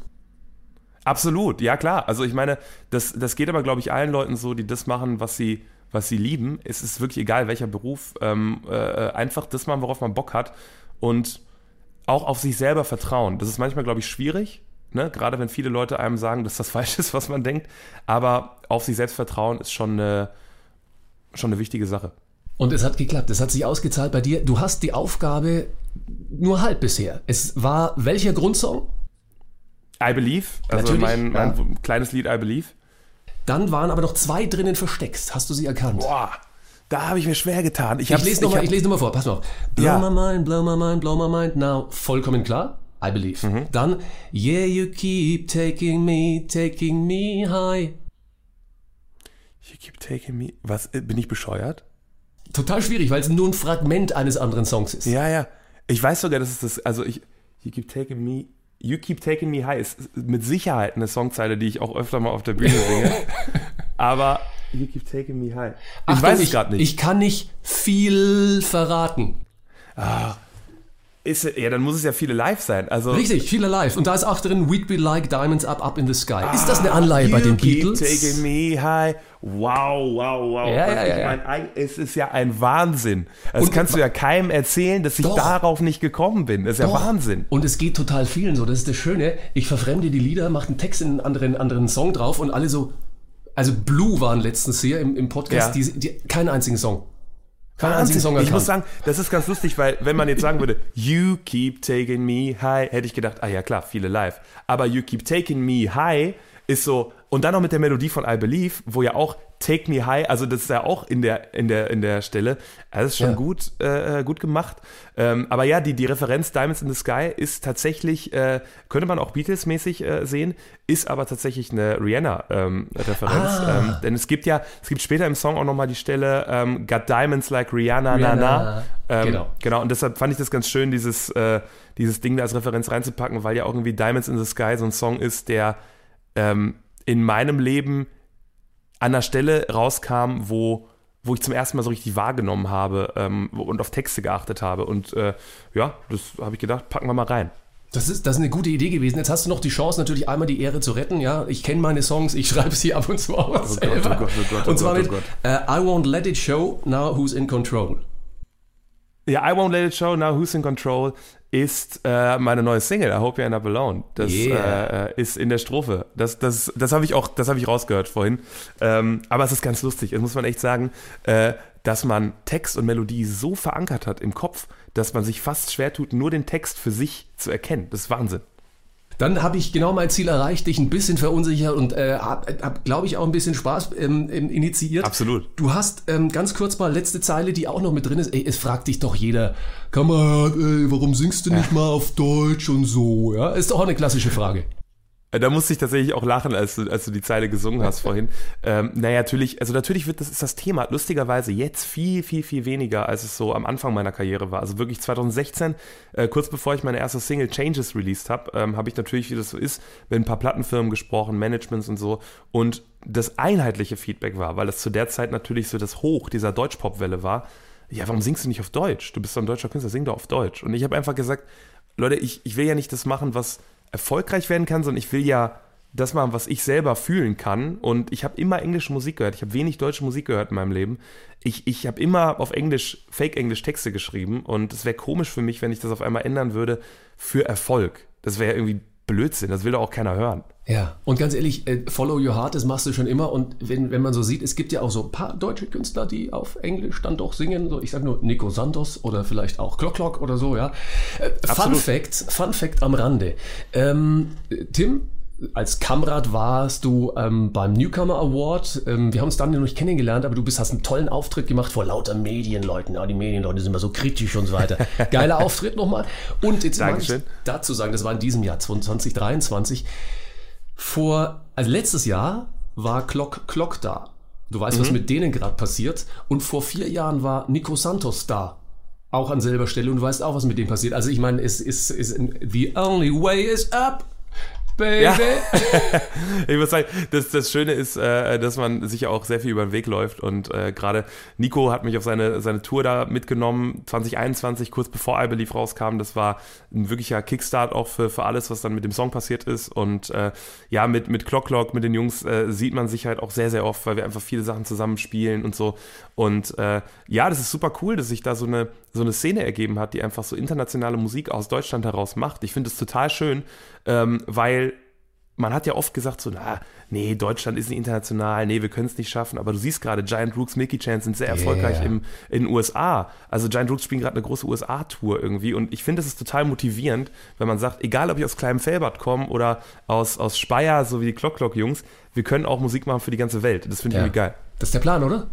Absolut, ja klar. Also ich meine, das, das geht aber, glaube ich, allen Leuten so, die das machen, was sie, was sie lieben. Es ist wirklich egal, welcher Beruf. Ähm, äh, einfach das machen, worauf man Bock hat. Und auch auf sich selber vertrauen. Das ist manchmal, glaube ich, schwierig. Ne? Gerade wenn viele Leute einem sagen, dass das falsch ist, was man denkt. Aber auf sich selbst vertrauen ist schon eine, schon eine wichtige Sache. Und es hat geklappt, es hat sich ausgezahlt bei dir. Du hast die Aufgabe nur halb bisher. Es war welcher Grundsong? I Believe, also Natürlich, mein, mein ja. kleines Lied I Believe. Dann waren aber noch zwei drinnen versteckt. Hast du sie erkannt? Boah, da habe ich mir schwer getan. Ich, Ich lese nochmal hab- ich lese noch mal vor, pass mal auf. Blow Ja. my mind, blow my mind, blow my mind now. Vollkommen klar. I believe. Mhm. Dann, yeah, you keep taking me, taking me high. You keep taking me. Was, äh, bin ich bescheuert? Total schwierig, weil es nur ein Fragment eines anderen Songs ist. Ja, ja. Ich weiß sogar, dass es das, also ich, you keep taking me, you keep taking me high ist mit Sicherheit eine Songzeile, die ich auch öfter mal auf der Bühne singe. Aber you keep taking me high. Ich Achtung, weiß es gerade nicht. Ich kann nicht viel verraten. Ist, ja, dann muss es ja viele live sein. Also, Richtig, viel alive. Und da ist auch drin, We'd be like diamonds up, up in the sky. ist das eine Anleihe bei den Beatles? taking me high. Wow, wow, wow. Ja, ja, ich ja, ja. mein, ein- es ist ja ein Wahnsinn. Das Und- kannst du ja keinem erzählen, dass ich Doch. darauf nicht gekommen bin. Das ist ja Doch. Wahnsinn. Und es geht total vielen so. Das ist das Schöne. Ich verfremde die Lieder, mache einen Text in einen anderen, anderen Song drauf und alle so. Also Blue waren letztens hier im, im Podcast, Ja. die, die, keinen einzigen Song. Wahnsinn. Ich muss sagen, das ist ganz lustig, weil wenn man jetzt sagen würde, you keep taking me high, hätte ich gedacht, ah ja klar, viele live. Aber you keep taking me high ist so, und dann noch mit der Melodie von I Believe, wo ja auch Take Me High, also das ist ja auch in der, in der, in der Stelle, das ist schon Ja. gut, äh, gut gemacht. Ähm, aber ja, die, die Referenz Diamonds in the Sky ist tatsächlich, äh, könnte man auch Beatles-mäßig äh, sehen, ist aber tatsächlich eine Rihanna-Referenz. Ah. Ähm, denn es gibt ja, es gibt später im Song auch nochmal die Stelle ähm, Got Diamonds like Rihanna, na na. Rihanna, Ähm, genau. Genau, und deshalb fand ich das ganz schön, dieses, äh, dieses Ding da als Referenz reinzupacken, weil ja auch irgendwie Diamonds in the Sky so ein Song ist, der ähm, in meinem Leben an einer Stelle rauskam, wo, wo ich zum ersten Mal so richtig wahrgenommen habe ähm, und auf Texte geachtet habe. Und äh, ja, das habe ich gedacht, packen wir mal rein. Das ist, das ist eine gute Idee gewesen. Jetzt hast du noch die Chance, natürlich einmal die Ehre zu retten. Ja, ich kenne meine Songs, ich schreibe sie ab und zu auch Gott, selber. oh Gott, oh Gott, oh und zwar Gott, oh mit äh, I won't let it show, now who's in control. Ja, I Won't Let It Show, Now Who's in Control ist äh, meine neue Single, I Hope You End Up Alone. Das Yeah. äh, ist in der Strophe. Das, das, das habe ich auch, das habe ich rausgehört vorhin. Ähm, aber es ist ganz lustig. Es muss man echt sagen, äh, dass man Text und Melodie so verankert hat im Kopf, dass man sich fast schwer tut, nur den Text für sich zu erkennen. Das ist Wahnsinn. Dann habe ich genau mein Ziel erreicht, dich ein bisschen verunsichert und äh, habe, hab, glaube ich, auch ein bisschen Spaß ähm, ähm, initiiert. Absolut. Du hast ähm, ganz kurz mal letzte Zeile, die auch noch mit drin ist. Ey, es fragt dich doch jeder, Kamerad, ey, warum singst du nicht mal auf Deutsch und so? Ja, ist doch auch eine klassische Frage. Äh, Da musste ich tatsächlich auch lachen, als du, als du die Zeile gesungen hast vorhin. Ähm, naja, natürlich, also natürlich wird das ist das Thema lustigerweise jetzt viel, viel, viel weniger, als es so am Anfang meiner Karriere war. Also wirklich 2016, äh, kurz bevor ich meine erste Single Changes released habe, ähm, habe ich natürlich, wie das so ist, mit ein paar Plattenfirmen gesprochen, Managements und so. Und das einheitliche Feedback war, weil das zu der Zeit natürlich so das Hoch dieser Deutschpop-Welle war. Ja, warum singst du nicht auf Deutsch? Du bist doch ein deutscher Künstler, sing doch auf Deutsch. Und ich habe einfach gesagt, Leute, ich, ich will ja nicht das machen, was erfolgreich werden kann, sondern ich will ja das machen, was ich selber fühlen kann. Und ich habe immer englische Musik gehört. Ich habe wenig deutsche Musik gehört in meinem Leben. Ich, ich habe immer auf Englisch, Fake-Englisch Texte geschrieben. Und es wäre komisch für mich, wenn ich das auf einmal ändern würde für Erfolg. Das wäre irgendwie Blödsinn. Das will doch auch keiner hören. Ja, und ganz ehrlich, äh, Follow Your Heart, das machst du schon immer. Und wenn, wenn man so sieht, es gibt ja auch so ein paar deutsche Künstler, die auf Englisch dann doch singen. So, ich sag nur Nico Santos oder vielleicht auch Clock Clock oder so, ja. Äh, Fun. Fact, Fun Fact am Rande. Ähm, äh, Tim, als Kamerad warst du ähm, beim Newcomer Award. Ähm, wir haben uns dann noch nicht kennengelernt, aber du bist, hast einen tollen Auftritt gemacht vor lauter Medienleuten. Ja, die Medienleute sind immer so kritisch und so weiter. Geiler Auftritt nochmal. Und jetzt mag ich dazu sagen, das war in diesem Jahr 2023. Vor, also letztes Jahr war Clock Clock da. Du weißt, was mit denen gerade passiert. Und vor vier Jahren war Nico Santos da. auch an selber Stelle und du weißt auch, was mit dem passiert. Also ich meine, es ist the only way is up, baby. Ja. ich muss sagen, das, das Schöne ist, äh, dass man sich ja auch sehr viel über den Weg läuft und äh, gerade Nico hat mich auf seine, seine Tour da mitgenommen, 2021, kurz bevor I Believe rauskam. Das war ein wirklicher Kickstart auch für, für alles, was dann mit dem Song passiert ist und äh, ja, mit, mit Clock Clock, mit den Jungs äh, sieht man sich halt auch sehr, sehr oft, weil wir einfach viele Sachen zusammen spielen und so und äh, ja, das ist super cool, dass sich da so eine, so eine Szene ergeben hat, die einfach so internationale Musik aus Deutschland heraus macht. Ich finde es total schön, ähm, weil man hat ja oft gesagt so, na, nee, Deutschland ist nicht international, nee, wir können es nicht schaffen, aber du siehst gerade, Giant Rooks, Mickey Chance sind sehr erfolgreich im, in den USA. Also Giant Rooks spielen gerade eine große USA-Tour irgendwie und ich finde, das ist total motivierend, wenn man sagt, egal ob ich aus Kleinem Felbert komme oder aus, aus Speyer, so wie die Clock Clock Jungs, wir können auch Musik machen für die ganze Welt. Das finde ich Ja. irgendwie geil. Das ist der Plan, oder?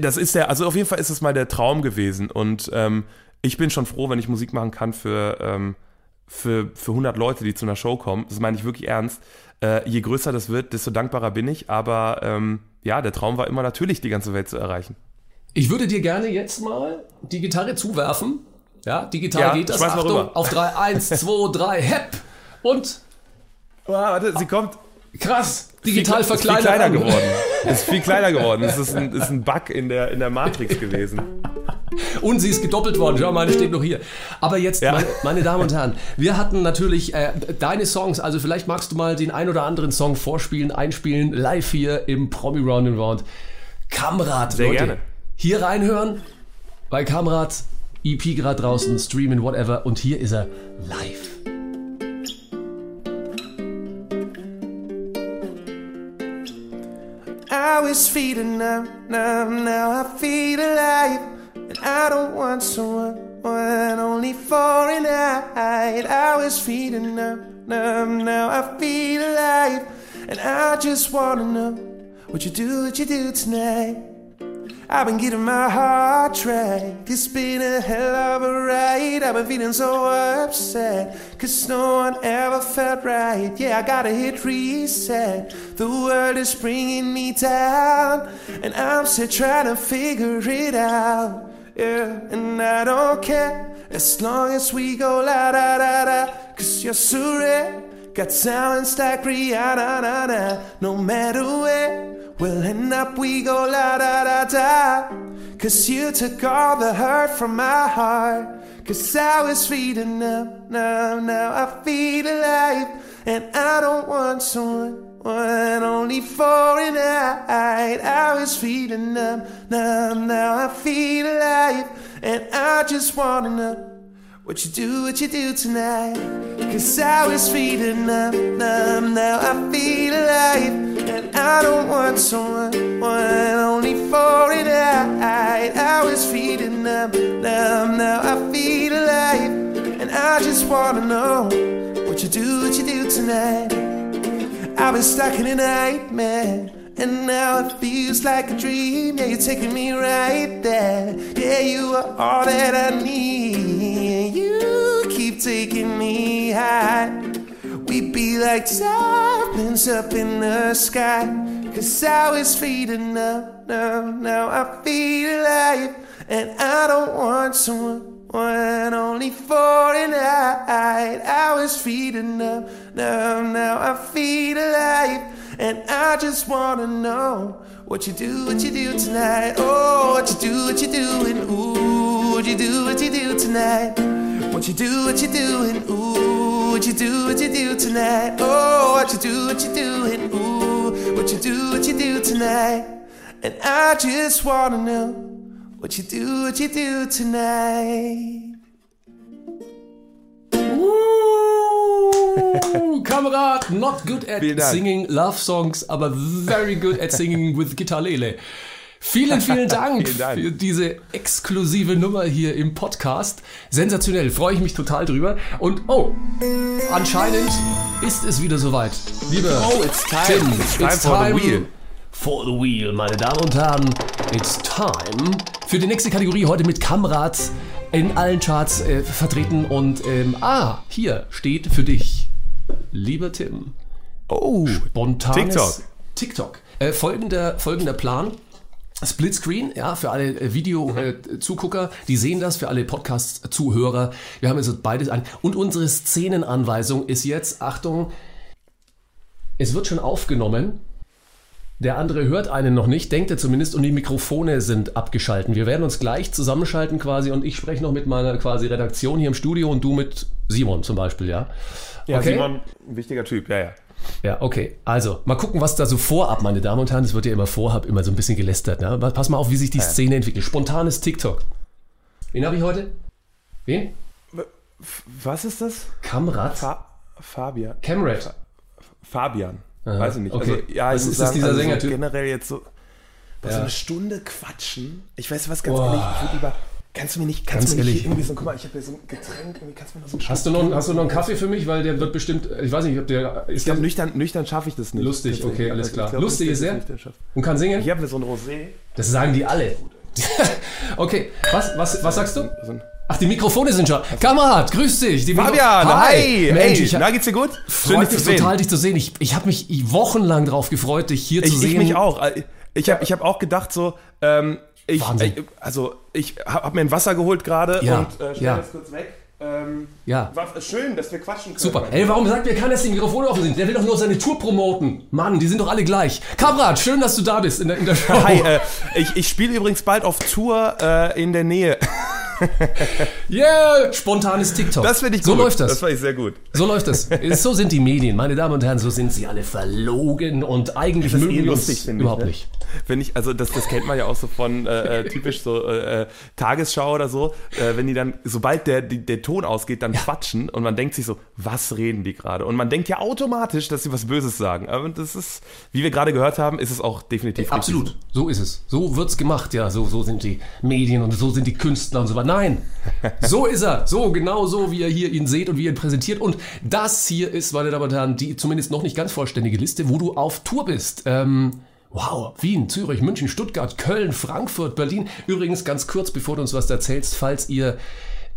Das ist der, also auf jeden Fall ist es mal der Traum gewesen und ähm, ich bin schon froh, wenn ich Musik machen kann für, ähm, für, für 100 Leute, die zu einer Show kommen. Das meine ich wirklich ernst. Äh, je größer das wird, desto dankbarer bin ich, aber ähm, ja, der Traum war immer natürlich, die ganze Welt zu erreichen. Ich würde dir gerne jetzt mal die Gitarre zuwerfen. Ja, die Gitarre Ja, geht das. Achtung, rüber. auf 3, 1, 2, 3, hepp. Und Oh, warte, sie kommt. krass, digital ist viel verkleinert. kleiner an. geworden. Ist viel kleiner geworden. Es ist ein, ist ein Bug in der, in der Matrix gewesen. Und sie ist gedoppelt worden. Schau mal, die steht noch hier. Aber jetzt, Ja. meine, meine Damen und Herren, wir hatten natürlich äh, deine Songs. Also vielleicht magst du mal den ein oder anderen Song vorspielen, einspielen, live hier im Promi Round and Round. Kamrat, Sehr Leute, gerne. hier reinhören bei Kamrat, EP gerade draußen, streamen, whatever. Und hier ist er live. I was feeling numb, numb, now I feel alive. And I don't want someone, one only for a night. I was feeling numb, numb, now I feel alive. And I just wanna know what you do, what you do tonight. I've been getting my heart tracked. It's been a hell of a ride. I've been feeling so upset. Cause no one ever felt right. Yeah, I gotta hit reset. The world is bringing me down. And I'm still trying to figure it out. Yeah, and I don't care. As long as we go la da da da. Cause you're so rare. Got talents like Rihanna, na, na. no matter where we'll end up, we go la da da da. Cause you took all the hurt from my heart. Cause I was feeding up, numb, now I feel alive. And I don't want someone, one only for a night. I was feeding up, numb, now I feel alive. And I just wanna know. What you do, what you do tonight? Cause I was feeling numb, numb, now I feel alive. And I don't want someone, one only for a night. I was feeling numb, numb, now I feel alive. And I just wanna know what you do, what you do tonight. I've been stuck in a nightmare. And now it feels like a dream. Yeah, you're taking me right there. Yeah, you are all that I need. You keep taking me high. We'd be like diamonds up in the sky. Cause I was feeding up, now, now I feel alive. And I don't want someone, one only for a night. I was feeding up, now, now I feel alive. And I just wanna know what you do, what you do tonight. Oh, what you do, what you doing. Ooh, what you do, what you do tonight. What you do, what you doing. Ooh, what you do, what you do tonight. Oh, what you do, what you doing. Ooh, what you do, what you do tonight. And I just wanna know what you do, what you do tonight. Ooh, Kamerad, not good at singing love songs, aber very good at singing with Gitarlele. Vielen, vielen Dank, Vielen Dank. für diese exklusive Nummer hier im Podcast. Sensationell, freue ich mich total drüber. Und oh, anscheinend ist es wieder soweit. Lieber Oh, it's time. Tim, It's time for the wheel. For the wheel, meine Damen und Herren. It's time für die nächste Kategorie heute mit Kamrat in allen Charts äh, vertreten. Und ähm, ah, hier steht für dich, lieber Tim, Oh, spontanes TikTok. TikTok. Äh, folgender, folgender Plan. Splitscreen, ja, für alle äh, Video-Zugucker, die sehen das, für alle Podcast-Zuhörer. Wir haben jetzt beides an. Und unsere Szenenanweisung ist jetzt, Achtung, es wird schon aufgenommen. Der andere hört einen noch nicht, denkt er zumindest, und die Mikrofone sind abgeschalten. Wir werden uns gleich zusammenschalten quasi und ich spreche noch mit meiner quasi Redaktion hier im Studio und du mit Simon zum Beispiel, ja? Ja, Okay. Simon, ein wichtiger Typ, ja, ja. Ja, okay. Also, mal gucken, was da so vorab, meine Damen und Herren. Es wird ja immer vorab immer so ein bisschen gelästert. Ne? Aber Pass mal auf, wie sich die Szene entwickelt. Spontanes TikTok. Wen habe ich heute? Wen? Was ist das? Kamrat? Fa Fabian. Camrat. Fabian. Weiß ich nicht. okay. Also, ja, Was ist das, dieser also so Sängertyp? generell jetzt so, was, so Ja. eine Stunde quatschen. Ich weiß was ganz Boah. ehrlich, ich würde lieber, kannst du mir nicht, kannst Ganz du mir nicht irgendwie so, guck mal, ich habe hier so ein Getränk, irgendwie kannst du mir noch so einen Hast du, noch, einen- hast du noch einen Kaffee für mich? Weil der wird bestimmt, ich weiß nicht, ob der, ist Ich glaube, nüchtern, nüchtern schaffe ich das nicht. Lustig, okay, alles klar. ich glaub, Lustig ich ist er? und kann singen? Hier haben wir so ein Rosé. Das sagen die alle. okay, was, was, was sagst du? Ein Ach, die Mikrofone sind schon. Kamerad, grüß dich. Die Mikro- Fabian, hi! Mensch, hey, ich na, geht's dir gut? freut mich total, dich zu sehen. Ich, ich habe mich wochenlang drauf gefreut, dich hier zu Ich, sehen. ich mich auch. Ich habe ich hab auch gedacht so, ähm, ich, Wahnsinn. äh, also ich habe hab mir ein Wasser geholt gerade Ja, und äh, stell ja. das kurz weg. Ähm, Ja. war schön, dass wir quatschen können. Super. Ey, warum sagt mir keiner, dass die Mikrofone offen sind? Der will doch nur seine Tour promoten. Mann, die sind doch alle gleich. Kamrat, schön, dass du da bist in der, in der Show. Hi, äh, ich, ich spiele übrigens bald auf Tour äh, in der Nähe. Yeah! Spontanes TikTok. Das finde ich gut. So läuft das. Das fand ich sehr gut. So läuft das. So sind die Medien, meine Damen und Herren, so sind sie alle verlogen und eigentlich Das ist mögen eh lustig, uns finde ich. überhaupt ne? nicht. Wenn ich, also das, das kennt man ja auch so von äh, äh, typisch so äh, äh, Tagesschau oder so, äh, wenn die dann, sobald der, die, der Ton ausgeht, dann quatschen und man denkt sich so, was reden die gerade? Und man denkt ja automatisch, dass sie was Böses sagen. Aber das ist, wie wir gerade gehört haben, ist es auch definitiv richtig Absolut, so ist es. So wird's gemacht, ja. So, so sind die Medien und so sind die Künstler und so weiter. Nein, so ist er. So, genau so, wie ihr hier ihn seht und wie ihr ihn präsentiert. Und das hier ist, meine Damen und Herren, die zumindest noch nicht ganz vollständige Liste, wo du auf Tour bist. Ähm, wow, Wien, Zürich, München, Stuttgart, Köln, Frankfurt, Berlin. Übrigens, ganz kurz, bevor du uns was erzählst, falls ihr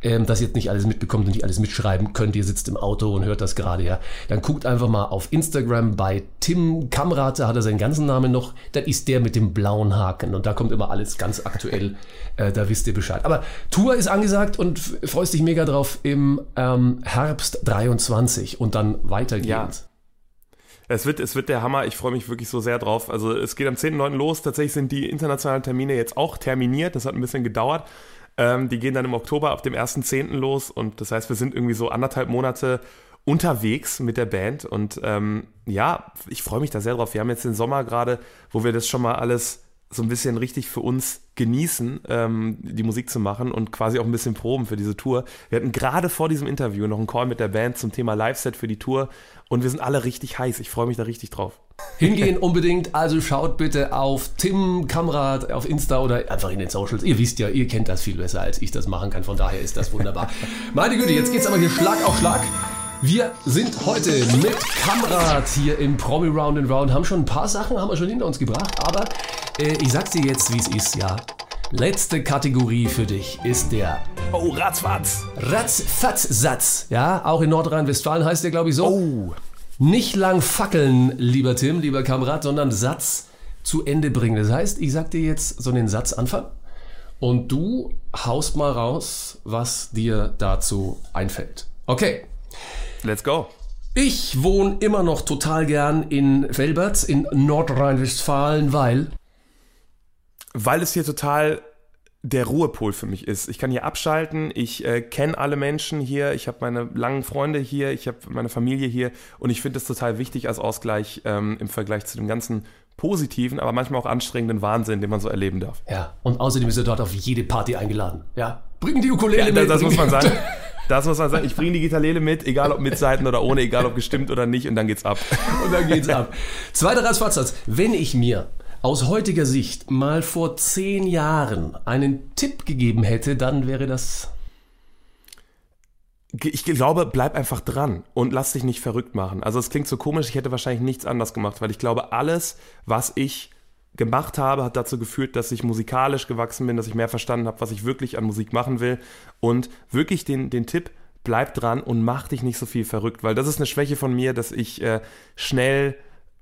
ähm, das jetzt nicht alles mitbekommt und nicht alles mitschreiben könnt, ihr sitzt im Auto und hört das gerade, ja, dann guckt einfach mal auf Instagram bei Tim Kamrat, da hat er seinen ganzen Namen noch, das ist der mit dem blauen Haken und da kommt immer alles ganz aktuell, äh, da wisst ihr Bescheid. Aber Tour ist angesagt und freust dich mega drauf im ähm, Herbst 23 und dann weitergehend. Ja. Es wird, es wird der Hammer. Ich freue mich wirklich so sehr drauf. Also es geht am 10.9. los. Tatsächlich sind die internationalen Termine jetzt auch terminiert. Das hat ein bisschen gedauert. Ähm, die gehen dann im Oktober ab dem 1.10. los. Und das heißt, wir sind irgendwie so anderthalb Monate unterwegs mit der Band. Und ähm, ja, ich freue mich da sehr drauf. Wir haben jetzt den Sommer gerade, wo wir das schon mal alles so ein bisschen richtig für uns genießen, ähm, die Musik zu machen und quasi auch ein bisschen proben für diese Tour. Wir hatten gerade vor diesem Interview noch einen Call mit der Band zum Thema Live-Set für die Tour und wir sind alle richtig heiß. Ich freue mich da richtig drauf. Hingehen unbedingt, also schaut bitte auf Tim Kamrat auf Insta oder einfach in den Socials. Ihr wisst ja, ihr kennt das viel besser, als ich das machen kann, von daher ist das wunderbar. Meine Güte, jetzt geht's aber hier Schlag auf Schlag. Wir sind heute mit Kamrat hier im Promi Round and Round, haben schon ein paar Sachen, haben wir schon hinter uns gebracht, aber äh, ich sag's dir jetzt, wie es ist, ja. Letzte Kategorie für dich ist der Oh, ratzfatz! Ratzfatz-Satz. Ja, auch in Nordrhein-Westfalen heißt der, glaube ich, so. Oh, Nicht lang fackeln, lieber Tim, lieber Kamerad, sondern Satz zu Ende bringen. Das heißt, ich sag dir jetzt so einen Satz anfangen und du haust mal raus, was dir dazu einfällt. Okay. Let's go. Ich wohne immer noch total gern in Velbert in Nordrhein-Westfalen, weil Weil es hier total der Ruhepol für mich ist. Ich kann hier abschalten, ich äh, kenne alle Menschen hier, ich habe meine langen Freunde hier, ich habe meine Familie hier und ich finde es total wichtig als Ausgleich ähm, im Vergleich zu dem ganzen positiven, aber manchmal auch anstrengenden Wahnsinn, den man so erleben darf. ja, und außerdem ist er dort auf jede Party eingeladen. Ja, bring die Ukulele Ja, mit. das, das muss man sagen. Das muss man sagen. Ich bringe die Gitarrele mit, egal ob mit Seiten oder ohne, egal ob gestimmt oder nicht, und dann geht's ab. Und dann geht's ab. Zweiter Ratzfatzsatz. Wenn ich mir aus heutiger Sicht mal vor zehn Jahren einen Tipp gegeben hätte, dann wäre das. Ich glaube, bleib einfach dran und lass dich nicht verrückt machen. Also es klingt so komisch, ich hätte wahrscheinlich nichts anders gemacht, weil ich glaube, alles, was ich gemacht habe, hat dazu geführt, dass ich musikalisch gewachsen bin, dass ich mehr verstanden habe, was ich wirklich an Musik machen will. Und wirklich den, den Tipp, bleib dran und mach dich nicht so viel verrückt, weil das ist eine Schwäche von mir, dass ich äh, schnell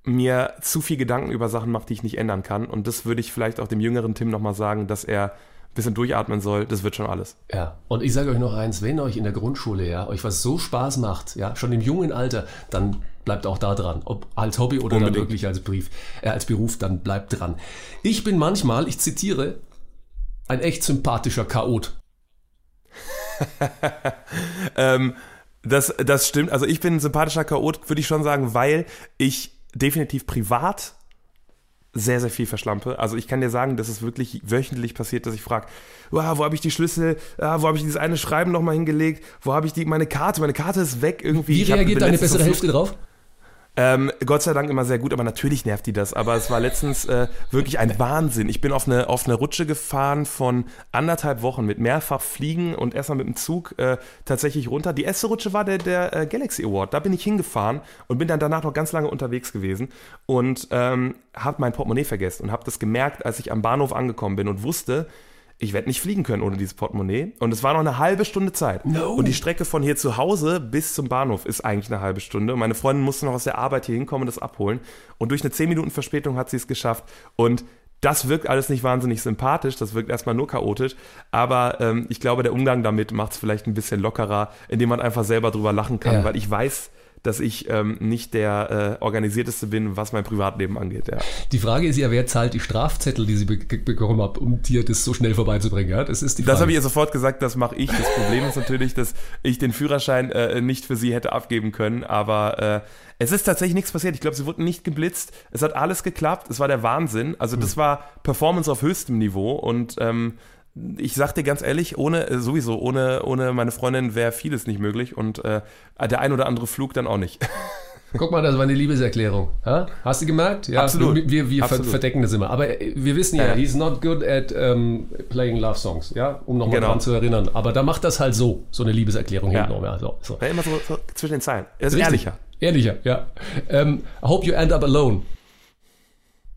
mir zu viel Gedanken über Sachen mache, die ich nicht ändern kann. Und das würde ich vielleicht auch dem jüngeren Tim nochmal sagen, dass er ein bisschen durchatmen soll. Das wird schon alles. Ja, und ich sage euch noch eins, wenn euch in der Grundschule ja euch was so Spaß macht, ja, schon im jungen Alter, dann bleibt auch da dran. Ob als Hobby oder dann Unbedingt. wirklich als Brief, äh, als Beruf, dann bleibt dran. Ich bin manchmal, ich zitiere, ein echt sympathischer Chaot. Ähm, das, das stimmt. Also ich bin ein sympathischer Chaot, würde ich schon sagen, weil ich definitiv privat sehr, sehr viel verschlampe. Also ich kann dir sagen, dass es wirklich wöchentlich passiert, dass ich frage, wow, wo habe ich die Schlüssel, ah, wo habe ich dieses eine Schreiben nochmal hingelegt, wo habe ich die, meine Karte, meine Karte ist weg irgendwie. Wie reagiert deine bessere Hälfte drauf? Ähm, Gott sei Dank immer sehr gut, aber natürlich nervt die das. Aber es war letztens äh, wirklich ein Wahnsinn. Ich bin auf eine, auf eine Rutsche gefahren von anderthalb Wochen mit mehrfach Fliegen und erstmal mit dem Zug äh, tatsächlich runter. Die erste Rutsche war der, der äh, Galaxy Award. Da bin ich hingefahren und bin dann danach noch ganz lange unterwegs gewesen und ähm, habe mein Portemonnaie vergessen und habe das gemerkt, als ich am Bahnhof angekommen bin und wusste, ich werde nicht fliegen können ohne dieses Portemonnaie. Und es war noch eine halbe Stunde Zeit. No. Und die Strecke von hier zu Hause bis zum Bahnhof ist eigentlich eine halbe Stunde. Und meine Freundin musste noch aus der Arbeit hier hinkommen und das abholen. Und durch eine 10 Minuten Verspätung hat sie es geschafft. Und das wirkt alles nicht wahnsinnig sympathisch, das wirkt erstmal nur chaotisch, aber ähm, ich glaube, der Umgang damit macht es vielleicht ein bisschen lockerer, indem man einfach selber drüber lachen kann, Ja. weil ich weiß, dass ich ähm, nicht der äh, organisierteste bin, was mein Privatleben angeht. Ja. Die Frage ist ja, wer zahlt die Strafzettel, die sie be bekommen hat, um dir das so schnell vorbeizubringen? Ja, das ist die Frage. Das habe ich ihr sofort gesagt, das mache ich. Das Problem ist natürlich, dass ich den Führerschein äh, nicht für sie hätte abgeben können, aber äh, es ist tatsächlich nichts passiert. Ich glaube, sie wurden nicht geblitzt. Es hat alles geklappt. Es war der Wahnsinn. Also das war Performance auf höchstem Niveau und ähm, ich sag dir ganz ehrlich, ohne äh, sowieso ohne ohne meine Freundin wäre vieles nicht möglich und äh, der ein oder andere Flug dann auch nicht. Guck mal, das war eine Liebeserklärung. Ha? Hast du gemerkt? Ja, Absolut. Wir, wir Absolut. verdecken das immer. Aber äh, wir wissen ja, Ja. he's not good at um, playing love songs, ja, um nochmal Genau. dran zu erinnern. Aber da macht das halt so, so eine Liebeserklärung Ja. hinten. Ja, so, so. Ja, immer so, so zwischen den Zeilen. Er ist Richtig. ehrlicher. Ehrlicher, ja. Ähm, I hope you end up alone.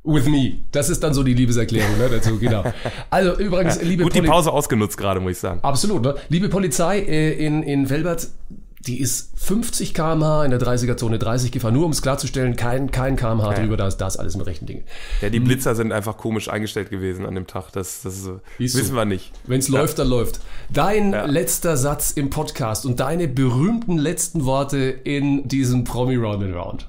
With me. Das ist dann so die Liebeserklärung ne, dazu, genau. Also übrigens, liebe Gut die Poli- Pause ausgenutzt gerade, muss ich sagen. Absolut, ne? Liebe Polizei äh, in, in Velbert, die ist 50 km/h in der 30er-Zone 30 gefahren, nur um es klarzustellen, kein, kein km/h drüber, da ist das alles mit rechten Dingen. Ja, die Blitzer sind einfach komisch eingestellt gewesen an dem Tag. Das, das ist, wissen wir nicht. Wenn es läuft, dann läuft. Dein Ja. letzter Satz im Podcast und deine berühmten letzten Worte in diesem Promi Round and Round.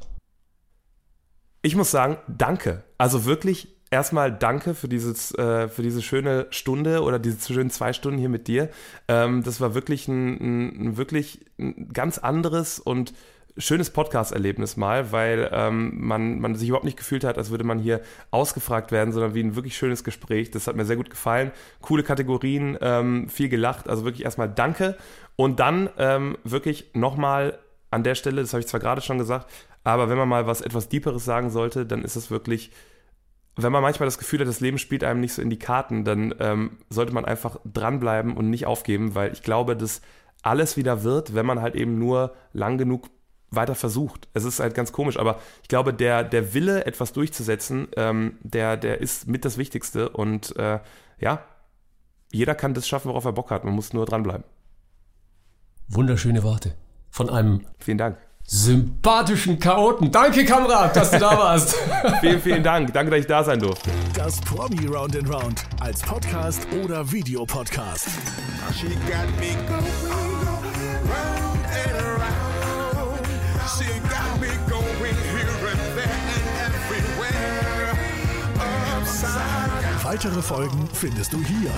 Ich muss sagen, danke. Also wirklich erstmal danke für dieses, äh, für diese schöne Stunde oder diese schönen zwei Stunden hier mit dir. Ähm, das war wirklich ein, ein, wirklich ein ganz anderes und schönes Podcast-Erlebnis mal, weil ähm, man, man sich überhaupt nicht gefühlt hat, als würde man hier ausgefragt werden, sondern wie ein wirklich schönes Gespräch. Das hat mir sehr gut gefallen. Coole Kategorien, ähm, viel gelacht. Also wirklich erstmal danke. Und dann ähm, wirklich nochmal an der Stelle, das habe ich zwar gerade schon gesagt, aber wenn man mal was etwas Deeperes sagen sollte, dann ist es wirklich, wenn man manchmal das Gefühl hat, das Leben spielt einem nicht so in die Karten, dann ähm, sollte man einfach dranbleiben und nicht aufgeben, weil ich glaube, dass alles wieder wird, wenn man halt eben nur lang genug weiter versucht. Es ist halt ganz komisch, aber ich glaube, der, der Wille, etwas durchzusetzen, ähm, der, der ist mit das Wichtigste und äh, ja, jeder kann das schaffen, worauf er Bock hat. Man muss nur dranbleiben. Wunderschöne Worte. Von einem Vielen Dank. Sympathischen Chaoten. Danke, Kamerad, dass du da warst. Vielen, vielen Dank. Danke, dass ich da sein durfte. Das Promi Round and Round als Podcast oder Videopodcast. She got me going round and around. She got me going here and there and everywhere. Upside down. Weitere Folgen findest du hier.